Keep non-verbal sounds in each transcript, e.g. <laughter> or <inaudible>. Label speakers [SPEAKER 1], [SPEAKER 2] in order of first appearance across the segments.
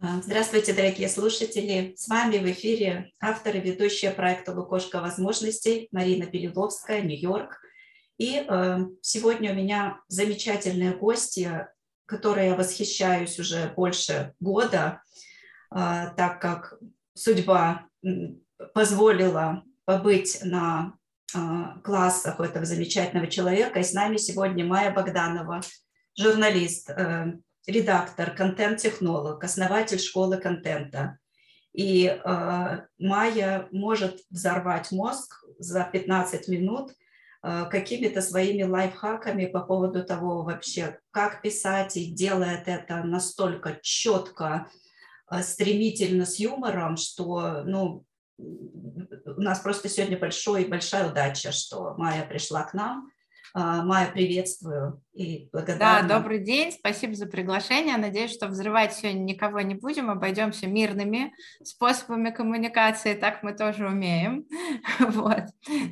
[SPEAKER 1] А, здравствуйте, дорогие слушатели! С вами в эфире автор и ведущая проекта «Лукошка возможностей» Марина Белиловская, Нью-Йорк. И э, сегодня у меня замечательные гости, которые я восхищаюсь уже больше года, э, так как судьба позволила побыть на э, классах у этого замечательного человека. И с нами сегодня Майя Богданова, журналист, э, редактор, контент-технолог, основатель школы контента. И э, Майя может взорвать мозг за 15 минут э, какими-то своими лайфхаками по поводу того вообще, как писать, и делает это настолько четко, э, стремительно, с юмором, что ну, у нас просто сегодня большой, большая удача, что Майя пришла к нам – Майя, приветствую и благодарна.
[SPEAKER 2] Да, добрый день, спасибо за приглашение. Надеюсь, что взрывать сегодня никого не будем, обойдемся мирными способами коммуникации, так мы тоже умеем. <laughs> Вот.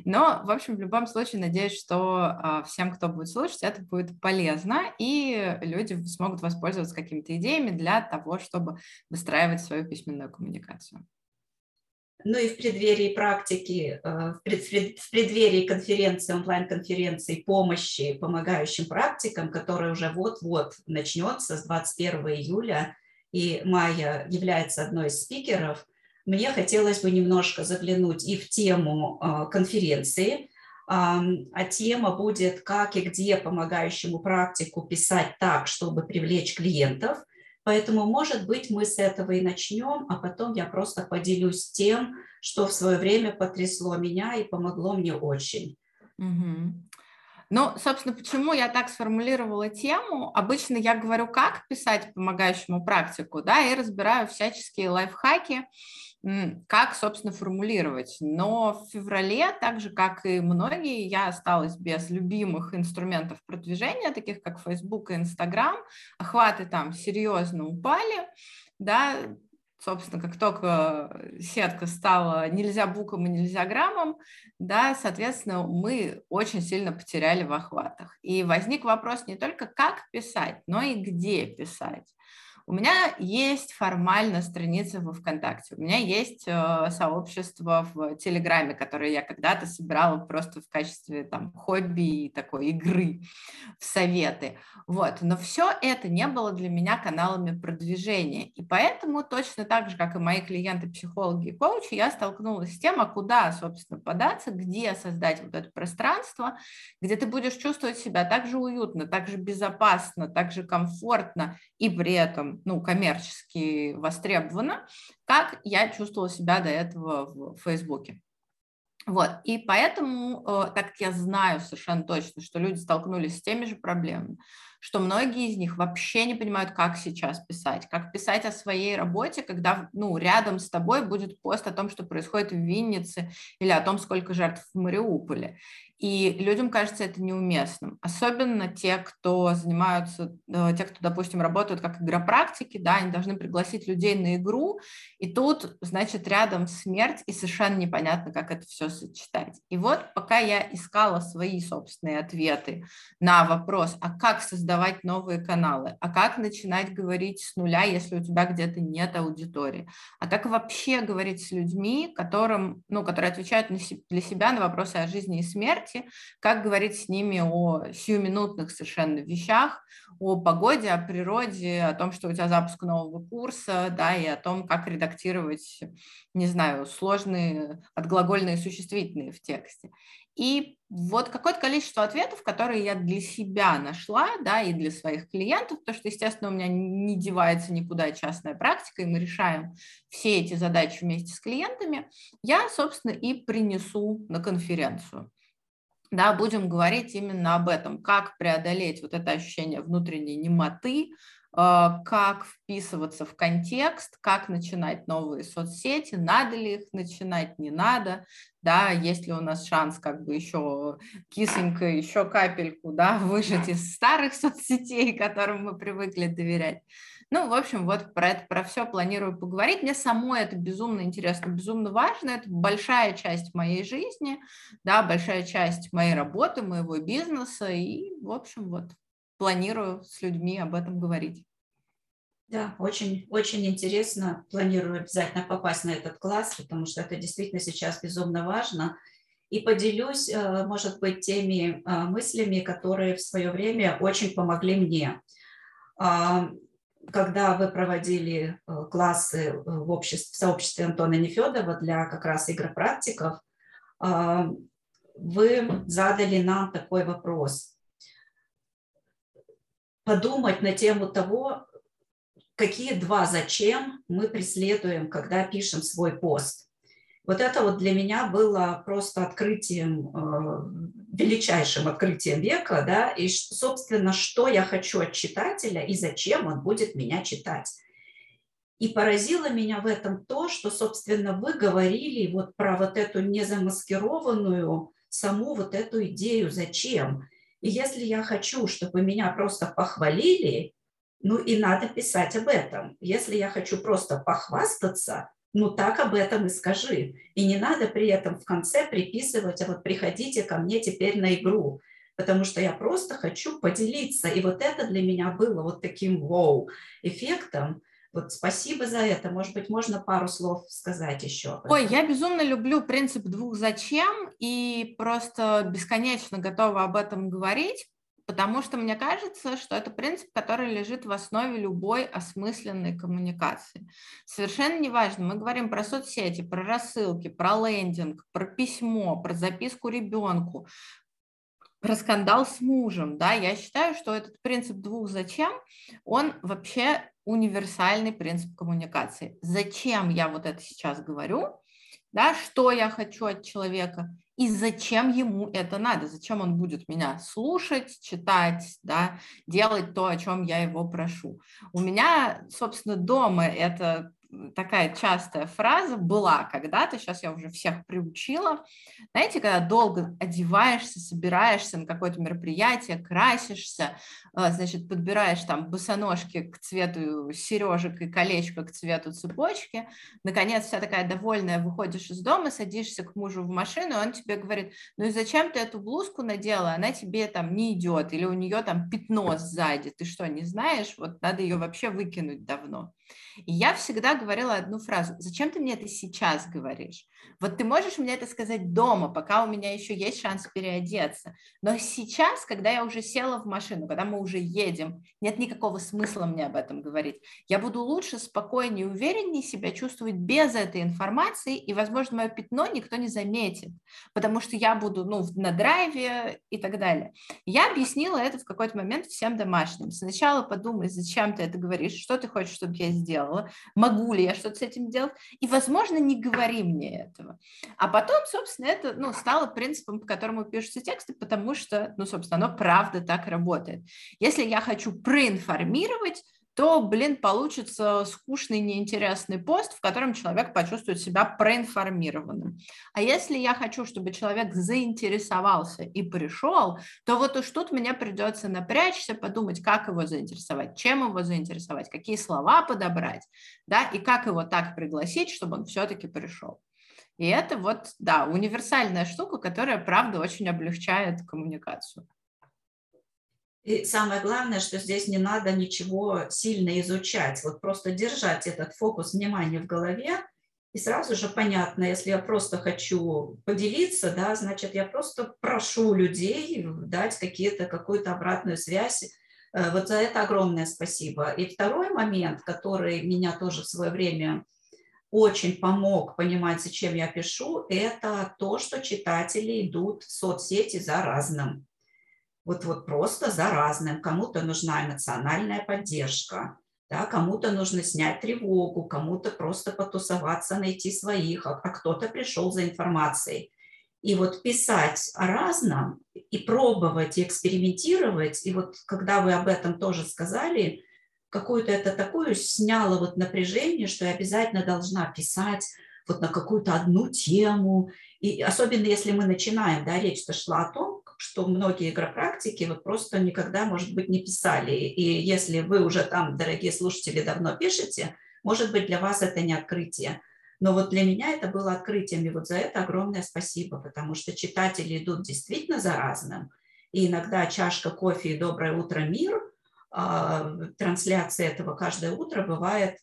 [SPEAKER 2] Но, в общем, в любом случае, надеюсь, что а, всем, кто будет слушать, это будет полезно, и люди смогут воспользоваться какими-то идеями для того, чтобы выстраивать свою письменную коммуникацию.
[SPEAKER 1] Ну и в преддверии практики, э, в преддверии конференции, онлайн-конференции помощи помогающим практикам, которая уже вот-вот начнется с 21 июля, и Майя является одной из спикеров, мне хотелось бы немножко заглянуть и в тему э, конференции, а тема будет «Как и где помогающему практику писать так, чтобы привлечь клиентов», Поэтому, может быть, мы с этого и начнем, а потом я просто поделюсь тем, что в свое время потрясло меня и помогло мне очень.
[SPEAKER 2] Угу. Ну, собственно, почему я так сформулировала тему? Обычно я говорю, как писать помогающему практику, да, и разбираю всяческие лайфхаки, как, собственно, формулировать. Но в феврале, так же, как и многие, я осталась без любимых инструментов продвижения, таких как Facebook и Instagram. Охваты там серьезно упали, да, собственно, как только сетка стала нельзя буком и нельзя граммом, да, соответственно, мы очень сильно потеряли в охватах. И возник вопрос не только как писать, но и где писать. У меня есть формально страница во ВКонтакте, у меня есть э, сообщество в Телеграме, которое я когда-то собирала просто в качестве там хобби и такой игры в советы. Вот. Но все это не было для меня каналами продвижения. И поэтому точно так же, как и мои клиенты, психологи и коучи, я столкнулась с тем, а куда, собственно, податься, где создать вот это пространство, где ты будешь чувствовать себя так же уютно, так же безопасно, так же комфортно и при этом ну, коммерчески востребовано, как я чувствовала себя до этого в Фейсбуке. Вот, и поэтому, э, так как я знаю совершенно точно, что люди столкнулись с теми же проблемами, что многие из них вообще не понимают, как сейчас писать, как писать о своей работе, когда ну, рядом с тобой будет пост о том, что происходит в Виннице или о том, сколько жертв в Мариуполе. И людям кажется это неуместным. Особенно те, кто занимаются, э, те, кто, допустим, работают как игропрактики, да, они должны пригласить людей на игру, и тут, значит, рядом смерть, и совершенно непонятно, как это все сочетать. И вот пока я искала свои собственные ответы на вопрос, а как создавать новые каналы, а как начинать говорить с нуля, если у тебя где-то нет аудитории, а как вообще говорить с людьми, которым, ну, которые отвечают для себя на вопросы о жизни и смерти, как говорить с ними о сиюминутных совершенно вещах, о погоде, о природе, о том, что у тебя запуск нового курса, да, и о том, как редактировать, не знаю, сложные отглагольные существительные в тексте. И вот какое-то количество ответов, которые я для себя нашла, да, и для своих клиентов, потому что, естественно, у меня не девается никуда частная практика, и мы решаем все эти задачи вместе с клиентами, я, собственно, и принесу на конференцию. Да, будем говорить именно об этом, как преодолеть вот это ощущение внутренней немоты, как вписываться в контекст, как начинать новые соцсети, надо ли их начинать, не надо, да, есть ли у нас шанс как бы еще кисонько, еще капельку, да, <laughs> выжать из старых соцсетей, которым мы привыкли доверять. Ну, в общем, вот про это, про все планирую поговорить. Мне самой это безумно интересно, безумно важно. Это большая часть моей жизни, да, большая часть моей работы, моего бизнеса. И, в общем, вот планирую с людьми об этом говорить.
[SPEAKER 1] Да, очень, очень интересно. Планирую обязательно попасть на этот класс, потому что это действительно сейчас безумно важно. И поделюсь, э, может быть, теми э, мыслями, которые в свое время очень помогли мне. А, когда вы проводили э, классы в, обществе, в сообществе Антона Нефедова для как раз игропрактиков, а, вы задали нам такой вопрос. Подумать на тему того, какие два зачем мы преследуем, когда пишем свой пост. Вот это вот для меня было просто открытием, э, величайшим открытием века, да, и, собственно, что я хочу от читателя и зачем он будет меня читать. И поразило меня в этом то, что, собственно, вы говорили вот про вот эту незамаскированную саму вот эту идею «зачем?». И если я хочу, чтобы меня просто похвалили, ну и надо писать об этом. Если я хочу просто похвастаться, ну так об этом и скажи. И не надо при этом в конце приписывать, а вот приходите ко мне теперь на игру, потому что я просто хочу поделиться. И вот это для меня было вот таким вау-эффектом, вот спасибо за это. Может быть, можно пару слов сказать еще?
[SPEAKER 2] Ой, я безумно люблю принцип двух зачем и просто бесконечно готова об этом говорить, потому что мне кажется, что это принцип, который лежит в основе любой осмысленной коммуникации. Совершенно неважно, мы говорим про соцсети, про рассылки, про лендинг, про письмо, про записку ребенку, про скандал с мужем, да, я считаю, что этот принцип двух зачем, он вообще универсальный принцип коммуникации. Зачем я вот это сейчас говорю, да, что я хочу от человека и зачем ему это надо, зачем он будет меня слушать, читать, да, делать то, о чем я его прошу. У меня, собственно, дома это такая частая фраза была когда-то, сейчас я уже всех приучила. Знаете, когда долго одеваешься, собираешься на какое-то мероприятие, красишься, а, значит, подбираешь там босоножки к цвету сережек и колечко к цвету цепочки, наконец вся такая довольная выходишь из дома, садишься к мужу в машину, и он тебе говорит, ну и зачем ты эту блузку надела, она тебе там не идет, или у нее там пятно сзади, ты что, не знаешь, вот надо ее вообще выкинуть давно. И я всегда говорила одну фразу, зачем ты мне это сейчас говоришь? Вот ты можешь мне это сказать дома, пока у меня еще есть шанс переодеться. Но сейчас, когда я уже села в машину, когда мы уже едем, нет никакого смысла мне об этом говорить. Я буду лучше, спокойнее, увереннее себя чувствовать без этой информации, и, возможно, мое пятно никто не заметит, потому что я буду ну, на драйве и так далее. Я объяснила это в какой-то момент всем домашним. Сначала подумай, зачем ты это говоришь, что ты хочешь, чтобы я сделала, могу ли я что-то с этим делать, и, возможно, не говори мне этого. А потом, собственно, это ну, стало принципом, по которому пишутся тексты, потому что, ну, собственно, оно правда так работает. Если я хочу проинформировать, то, блин, получится скучный, неинтересный пост, в котором человек почувствует себя проинформированным. А если я хочу, чтобы человек заинтересовался и пришел, то вот уж тут мне придется напрячься, подумать, как его заинтересовать, чем его заинтересовать, какие слова подобрать, да, и как его так пригласить, чтобы он все-таки пришел. И это вот, да, универсальная штука, которая, правда, очень облегчает коммуникацию.
[SPEAKER 1] И самое главное, что здесь не надо ничего сильно изучать, вот просто держать этот фокус внимания в голове, и сразу же понятно, если я просто хочу поделиться, да, значит, я просто прошу людей дать какие-то, какую-то обратную связь. Э, вот за это огромное спасибо. И второй момент, который меня тоже в свое время очень помог понимать, зачем я пишу, это то, что читатели идут в соцсети за разным вот, вот просто за разным. Кому-то нужна эмоциональная поддержка, да, кому-то нужно снять тревогу, кому-то просто потусоваться, найти своих, а, а кто-то пришел за информацией. И вот писать о разном и пробовать, и экспериментировать, и вот когда вы об этом тоже сказали, какую-то это такое сняло вот напряжение, что я обязательно должна писать вот на какую-то одну тему. И особенно если мы начинаем, да, речь-то шла о том, что многие игропрактики вот просто никогда, может быть, не писали. И если вы уже там, дорогие слушатели, давно пишете, может быть, для вас это не открытие. Но вот для меня это было открытием, и вот за это огромное спасибо, потому что читатели идут действительно за разным. И иногда чашка кофе и доброе утро, мир а, трансляция этого каждое утро бывает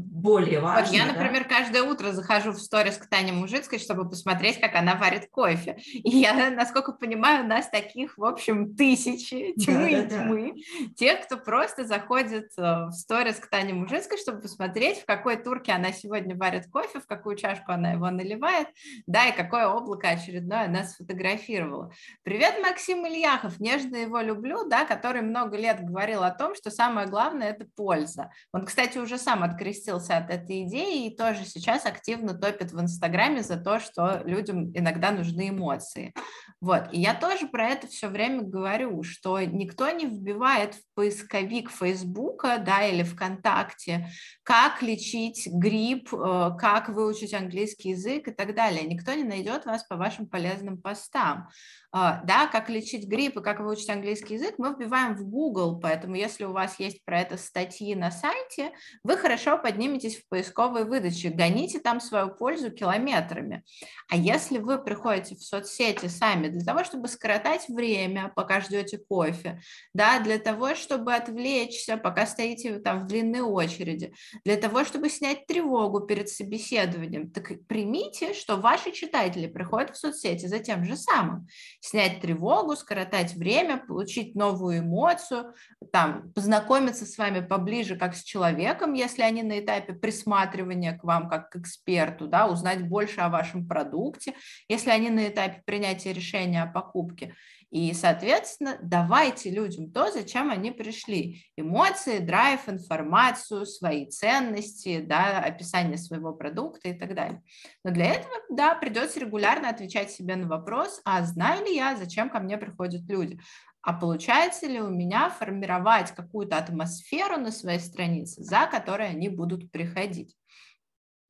[SPEAKER 1] более важно.
[SPEAKER 2] Вот я, например, да? каждое утро захожу в сторис к Тане Мужицкой, чтобы посмотреть, как она варит кофе. <laughs> И я, насколько понимаю, у нас таких, в общем, тысячи, тьмы да, да, тьмы. Да. Те, кто просто заходит э, в сторис к Тане Мужицкой, чтобы посмотреть, в какой турке она сегодня варит кофе, в какую чашку она его наливает, да, и какое облако очередное она сфотографировала. Привет, Максим Ильяхов, нежно его люблю, да, который много лет говорил о том, что самое главное – это польза. Он, кстати, уже сам открыл открестился от этой идеи и тоже сейчас активно топит в Инстаграме за то, что людям иногда нужны эмоции. Вот. И я тоже про это все время говорю, что никто не вбивает в поисковик Фейсбука да, или ВКонтакте, как лечить грипп, э, как выучить английский язык и так далее. Никто не найдет вас по вашим полезным постам. А, да, как лечить грипп и как выучить английский язык, мы вбиваем в Google, поэтому если у вас есть про это статьи на сайте, вы хорошо подниметесь в поисковой выдаче, гоните там свою пользу километрами. А если вы приходите в соцсети сами для того, чтобы скоротать время, пока ждете кофе, да, для того, чтобы отвлечься, пока стоите там в длинной очереди, для того, чтобы снять тревогу перед собеседованием, так примите, что ваши читатели приходят в соцсети за тем же самым снять тревогу, скоротать время, получить новую эмоцию, там, познакомиться с вами поближе как с человеком, если они на этапе присматривания к вам как к эксперту, да, узнать больше о вашем продукте, если они на этапе принятия решения о покупке. И, соответственно, давайте людям то, зачем они пришли. Эмоции, драйв, информацию, свои ценности, да, описание своего продукта и так далее. Но для этого, да, придется регулярно отвечать себе на вопрос, а знаю ли я, зачем ко мне приходят люди? А получается ли у меня формировать какую-то атмосферу на своей странице, за которой они будут приходить?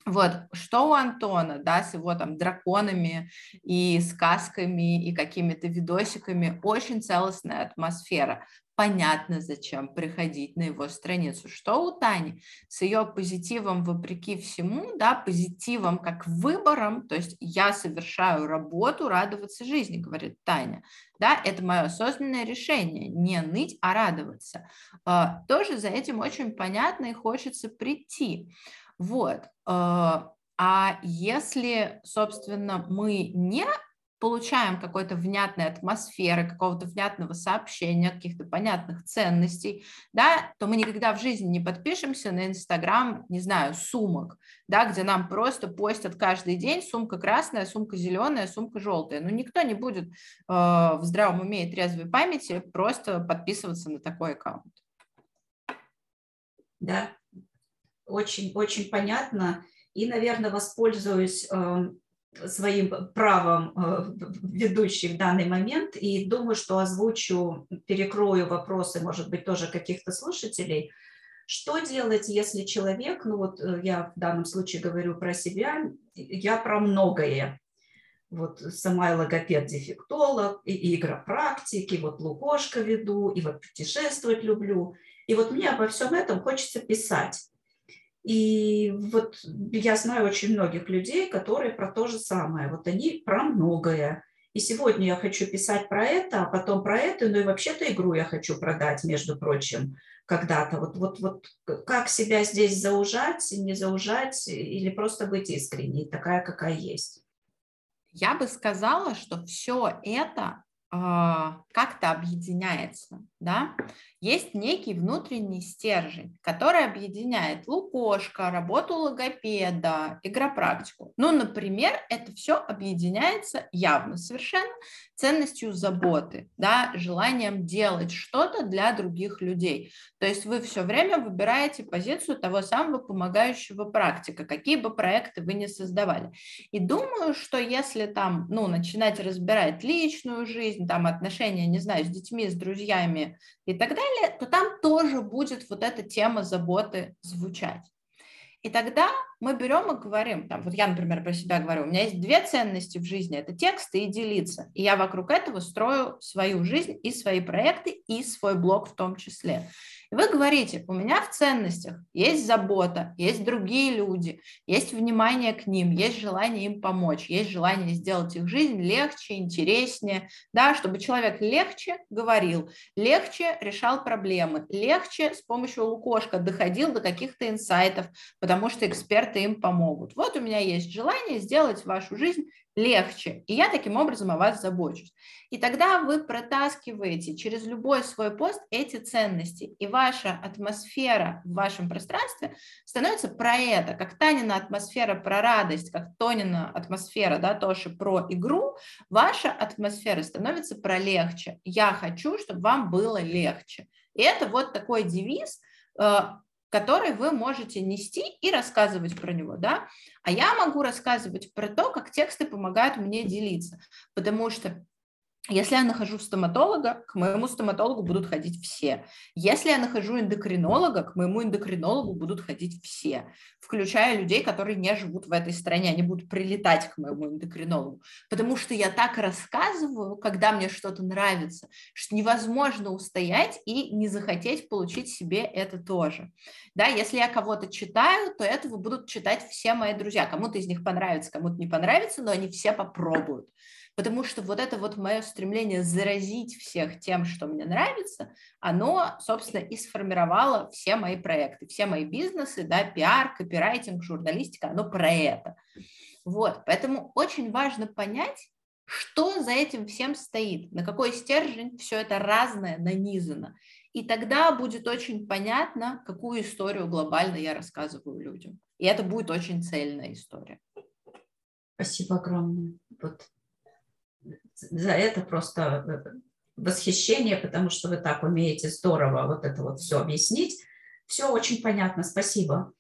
[SPEAKER 2] Вот, что у Антона, да, с его там драконами и сказками и какими-то видосиками, очень целостная атмосфера. Понятно, зачем приходить на его страницу. Что у Тани с ее позитивом вопреки всему, да, позитивом как выбором, то есть я совершаю работу радоваться жизни, говорит Таня. Да, это мое осознанное решение, не ныть, а радоваться. А, тоже за этим очень понятно и хочется прийти. Вот. А, а если, собственно, мы не получаем какой-то внятной атмосферы, какого-то внятного сообщения, каких-то понятных ценностей, да, то мы никогда в жизни не подпишемся на Инстаграм, не знаю, сумок, да, где нам просто постят каждый день сумка красная, сумка зеленая, сумка желтая. Ну, никто не будет э, в здравом уме и трезвой памяти просто подписываться на такой аккаунт.
[SPEAKER 1] Да, очень-очень понятно. И, наверное, воспользуюсь э, своим правом э, ведущей в данный момент и думаю, что озвучу, перекрою вопросы, может быть, тоже каких-то слушателей. Что делать, если человек, ну вот э, я в данном случае говорю про себя, я про многое, вот сама и логопед-дефектолог, и игропрактики, вот лукошка веду, и вот путешествовать люблю. И вот мне обо всем этом хочется писать. И вот я знаю очень многих людей, которые про то же самое. Вот они про многое. И сегодня я хочу писать про это, а потом про это, ну и вообще-то игру я хочу продать, между прочим, когда-то. Вот, вот, вот как себя здесь заужать, не заужать, или просто быть искренней, такая, какая есть.
[SPEAKER 2] Я бы сказала, что все это как-то объединяется, да, есть некий внутренний стержень, который объединяет лукошка, работу логопеда, игропрактику. Ну, например, это все объединяется явно совершенно ценностью заботы, да, желанием делать что-то для других людей. То есть вы все время выбираете позицию того самого помогающего практика, какие бы проекты вы ни создавали. И думаю, что если там, ну, начинать разбирать личную жизнь, там отношения, не знаю, с детьми, с друзьями и так далее, то там тоже будет вот эта тема заботы звучать. И тогда мы берем и говорим, там, вот я, например, про себя говорю, у меня есть две ценности в жизни, это тексты и делиться. И я вокруг этого строю свою жизнь и свои проекты, и свой блог в том числе. И вы говорите, у меня в ценностях есть забота, есть другие люди, есть внимание к ним, есть желание им помочь, есть желание сделать их жизнь легче, интереснее, да, чтобы человек легче говорил, легче решал проблемы, легче с помощью лукошка доходил до каких-то инсайтов, потому что эксперты им помогут. Вот у меня есть желание сделать вашу жизнь легче. И я таким образом о вас забочусь. И тогда вы протаскиваете через любой свой пост эти ценности, и ваша атмосфера в вашем пространстве становится про это, как Танина атмосфера про радость, как Тонина атмосфера, да, тоже про игру, ваша атмосфера становится про легче. Я хочу, чтобы вам было легче. И это вот такой девиз, э, который вы можете нести и рассказывать про него, да, а я могу рассказывать про то, как тексты помогают мне делиться, потому что если я нахожу стоматолога, к моему стоматологу будут ходить все. Если я нахожу эндокринолога, к моему эндокринологу будут ходить все, включая людей, которые не живут в этой стране. Они будут прилетать к моему эндокринологу. Потому что я так рассказываю, когда мне что-то нравится, что невозможно устоять и не захотеть получить себе это тоже. Да, если я кого-то читаю, то этого будут читать все мои друзья. Кому-то из них понравится, кому-то не понравится, но они все попробуют потому что вот это вот мое стремление заразить всех тем, что мне нравится, оно, собственно, и сформировало все мои проекты, все мои бизнесы, да, пиар, копирайтинг, журналистика, оно про это. Вот, поэтому очень важно понять, что за этим всем стоит, на какой стержень все это разное нанизано. И тогда будет очень понятно, какую историю глобально я рассказываю людям. И это будет очень цельная история.
[SPEAKER 1] Спасибо огромное. Вот за это просто э, восхищение, потому что вы так умеете здорово вот это вот все объяснить. Все очень понятно, спасибо.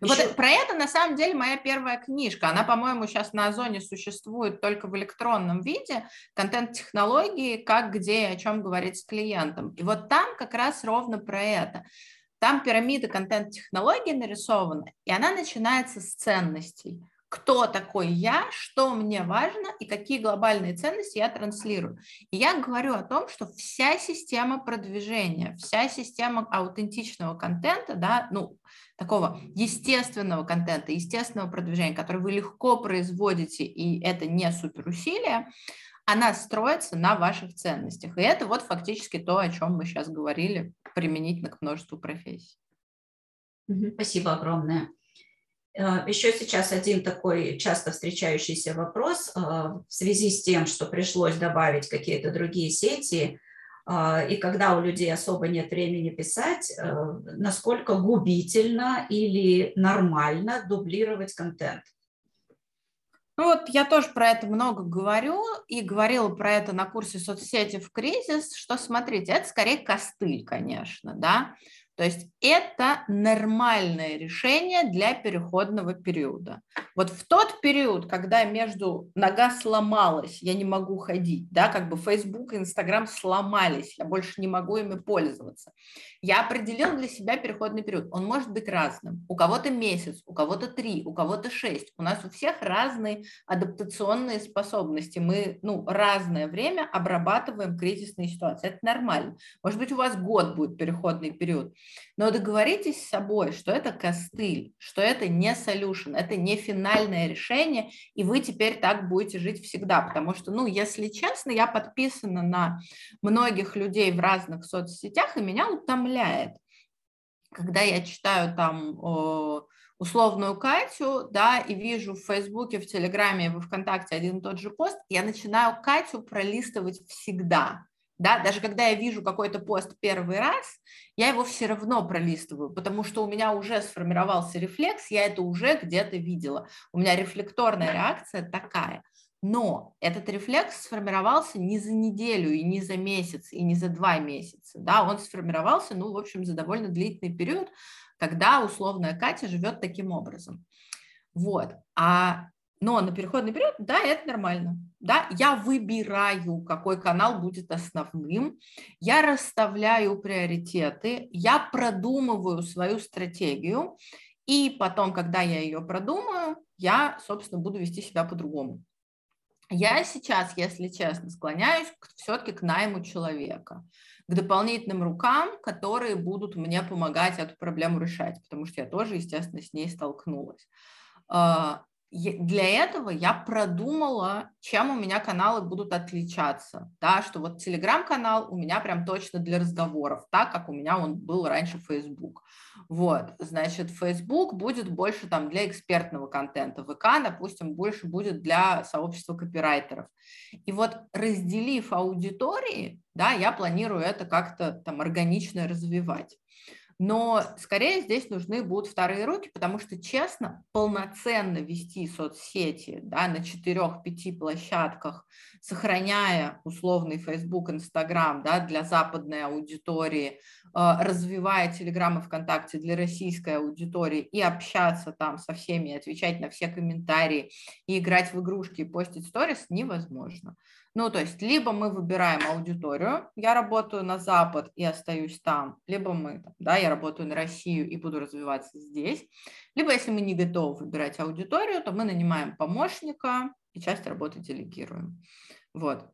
[SPEAKER 2] Еще... Вот про это на самом деле моя первая книжка. Она, по-моему, сейчас на Озоне существует только в электронном виде. Контент-технологии, как, где и о чем говорить с клиентом. И вот там как раз ровно про это. Там пирамида контент-технологий нарисована, и она начинается с ценностей кто такой я, что мне важно и какие глобальные ценности я транслирую. И я говорю о том, что вся система продвижения, вся система аутентичного контента, да, ну, такого естественного контента, естественного продвижения, который вы легко производите, и это не суперусилие, она строится на ваших ценностях. И это вот фактически то, о чем мы сейчас говорили, применительно к множеству профессий.
[SPEAKER 1] Спасибо огромное. Э, Еще сейчас один такой часто встречающийся вопрос э, в связи с тем, что пришлось добавить какие-то другие сети, э, и когда у людей особо нет времени писать, насколько губительно или нормально дублировать контент?
[SPEAKER 2] Ну вот я тоже про это много говорю и говорила про это на курсе соцсети в кризис, что смотрите, это скорее костыль, конечно, да, то есть это нормальное решение для переходного периода. Вот в тот период, когда между нога сломалась, я не могу ходить, да, как бы Facebook и Instagram сломались, я больше не могу ими пользоваться. Я определил для себя переходный период. Он может быть разным. У кого-то месяц, у кого-то три, у кого-то шесть. У нас у всех разные адаптационные способности. Мы ну, разное время обрабатываем кризисные ситуации. Это нормально. Может быть, у вас год будет переходный период. Но договоритесь с собой, что это костыль, что это не solution, это не финальное решение, и вы теперь так будете жить всегда. Потому что, ну, если честно, я подписана на многих людей в разных соцсетях, и меня утомляет, когда я читаю там условную Катю, да, и вижу в Фейсбуке, в Телеграме, во Вконтакте один и тот же пост, я начинаю Катю пролистывать всегда да, даже когда я вижу какой-то пост первый раз, я его все равно пролистываю, потому что у меня уже сформировался рефлекс, я это уже где-то видела. У меня рефлекторная реакция такая. Но этот рефлекс сформировался не за неделю, и не за месяц, и не за два месяца. Да, он сформировался, ну, в общем, за довольно длительный период, когда условная Катя живет таким образом. Вот. А но на переходный период, да, это нормально. Да, я выбираю, какой канал будет основным, я расставляю приоритеты, я продумываю свою стратегию, и потом, когда я ее продумаю, я, собственно, буду вести себя по-другому. Я сейчас, если честно, склоняюсь все-таки к найму человека. к дополнительным рукам, которые будут мне помогать эту проблему решать, потому что я тоже, естественно, с ней столкнулась. Для этого я продумала, чем у меня каналы будут отличаться, да, что вот телеграм-канал у меня прям точно для разговоров, так как у меня он был раньше Facebook. Вот, значит, Facebook будет больше там для экспертного контента, ВК, допустим, больше будет для сообщества копирайтеров. И вот разделив аудитории, да, я планирую это как-то там органично развивать. Но скорее здесь нужны будут вторые руки, потому что, честно, полноценно вести соцсети да, на 4-5 площадках, сохраняя условный Facebook, Instagram да, для западной аудитории, а, развивая Telegram и ВКонтакте для российской аудитории и общаться там со всеми, отвечать на все комментарии и играть в игрушки и постить сторис невозможно. Ну, то есть, либо мы выбираем аудиторию, я работаю на Запад и остаюсь там, либо мы, да, я работаю на Россию и буду развиваться здесь, либо если мы не готовы выбирать аудиторию, то мы нанимаем помощника и часть работы делегируем. Вот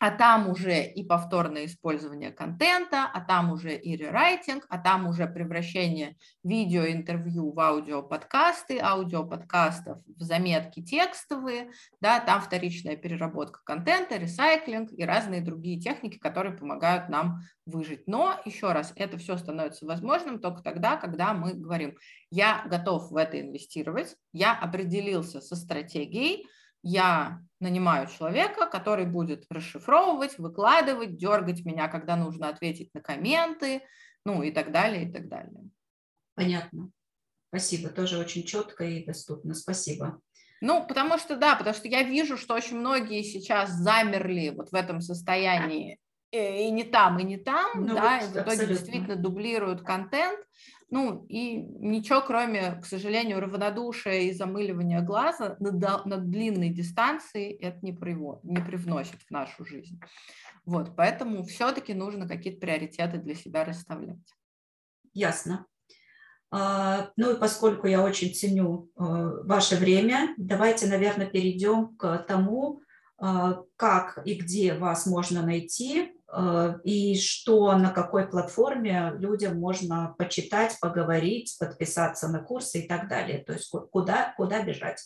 [SPEAKER 2] а там уже и повторное использование контента, а там уже и рерайтинг, а там уже превращение видеоинтервью в аудиоподкасты, аудиоподкастов в заметки текстовые, да, там вторичная переработка контента, ресайклинг и разные другие техники, которые помогают нам выжить. Но, еще раз, это все становится возможным только тогда, когда мы говорим, я готов в это инвестировать, я определился со стратегией, я нанимаю человека, который будет расшифровывать, выкладывать, дергать меня, когда нужно ответить на комменты, ну и так далее, и так далее.
[SPEAKER 1] Понятно. Спасибо, тоже очень четко и доступно. Спасибо.
[SPEAKER 2] Ну, потому что, да, потому что я вижу, что очень многие сейчас замерли вот в этом состоянии э, и не там, и не там, ну, да, вот, и в итоге абсолютно. действительно дублируют контент, ну и ничего, кроме, к сожалению, равнодушия и замыливания глаза на, на длинной дистанции это не, приво, не привносит в нашу жизнь. Вот, поэтому все-таки нужно какие-то приоритеты для себя расставлять.
[SPEAKER 1] Ясно. А, ну и поскольку я очень ценю э, ваше время, давайте, наверное, перейдем к тому, э, как и где вас можно найти, и что на какой платформе людям можно почитать, поговорить, подписаться на курсы и так далее. То есть куда, куда бежать.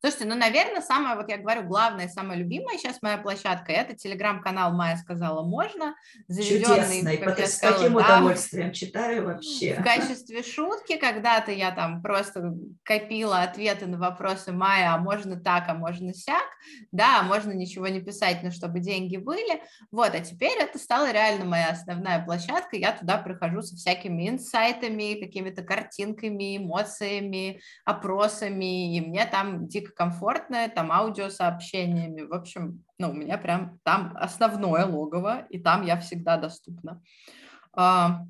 [SPEAKER 2] Слушайте, ну, наверное, самое, вот я говорю, главное, самая любимая сейчас моя площадка, это телеграм-канал «Майя сказала можно»,
[SPEAKER 1] заведенный, Чудесный, как с каким да, удовольствием читаю вообще.
[SPEAKER 2] В качестве шутки когда-то я там просто копила ответы на вопросы Майя, а можно так, а можно сяк, да, а можно ничего не писать, но чтобы деньги были, вот, а теперь это стала реально моя основная площадка, я туда прихожу со всякими инсайтами, какими-то картинками, эмоциями, опросами, и мне там дико комфортное, там аудиосообщениями. В общем, ну, у меня прям там основное логово, и там я всегда доступна. А,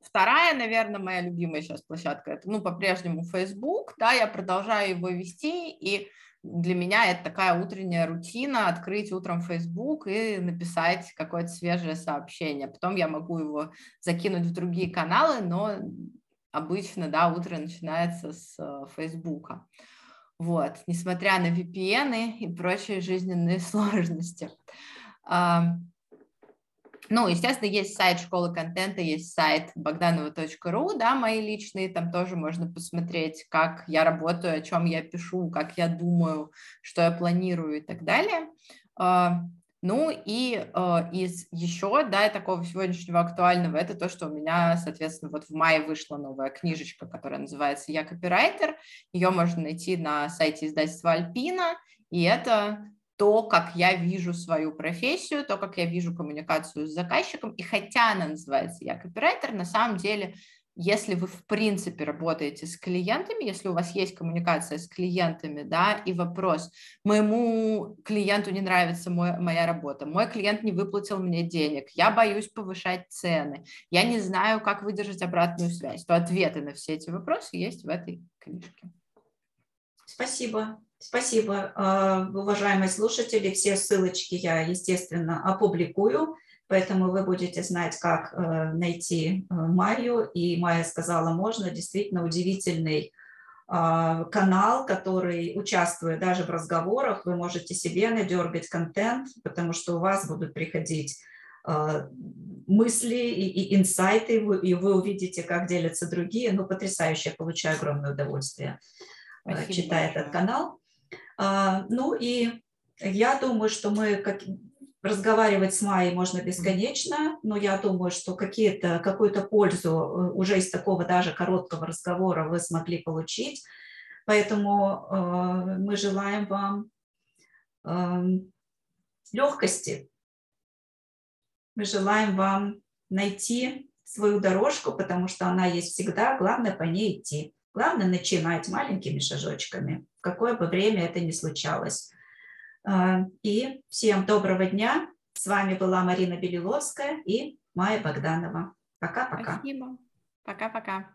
[SPEAKER 2] вторая, наверное, моя любимая сейчас площадка, это, ну, по-прежнему Facebook, да, я продолжаю его вести, и для меня это такая утренняя рутина, открыть утром Facebook и написать какое-то свежее сообщение. Потом я могу его закинуть в другие каналы, но обычно, да, утро начинается с э, Facebook. Вот, несмотря на VPN и прочие жизненные <laughs> сложности. Ну, естественно, есть сайт школы контента, есть сайт богданова.ру, да, мои личные, там тоже можно посмотреть, как я работаю, о чем я пишу, как я думаю, что я планирую и так далее. Ну и э, из еще, да, такого сегодняшнего актуального, это то, что у меня, соответственно, вот в мае вышла новая книжечка, которая называется «Я копирайтер». Ее можно найти на сайте издательства «Альпина», и это то, как я вижу свою профессию, то, как я вижу коммуникацию с заказчиком. И хотя она называется «Я копирайтер», на самом деле если вы в принципе работаете с клиентами, если у вас есть коммуникация с клиентами, да, и вопрос, моему клиенту не нравится мой, моя работа, мой клиент не выплатил мне денег, я боюсь повышать цены, я не знаю, как выдержать обратную связь, то ответы на все эти вопросы есть в этой книжке.
[SPEAKER 1] Спасибо. Спасибо, а, уважаемые слушатели. Все ссылочки я, естественно, опубликую поэтому вы будете знать, как э, найти э, Майю. И Майя сказала, можно, действительно удивительный а, канал, который участвует даже в разговорах, вы можете себе надергать контент, потому что у вас будут приходить мысли и, и инсайты, и вы, и вы увидите, как делятся другие. Ну, потрясающе, я получаю огромное удовольствие, Спасибо читая большое. этот канал. Ну и я думаю, что мы разговаривать с Майей можно бесконечно, но я думаю, что какие-то, какую-то пользу э, уже из такого даже короткого разговора вы смогли получить. Поэтому э, мы желаем вам э, легкости. Мы желаем вам найти свою дорожку, потому что она есть всегда, главное по ней идти. Главное начинать маленькими шажочками, в какое бы время это ни случалось. А, и всем доброго дня. С вами была Марина Белиловская и Майя Богданова. Пока-пока.
[SPEAKER 2] Спасибо. Пока-пока.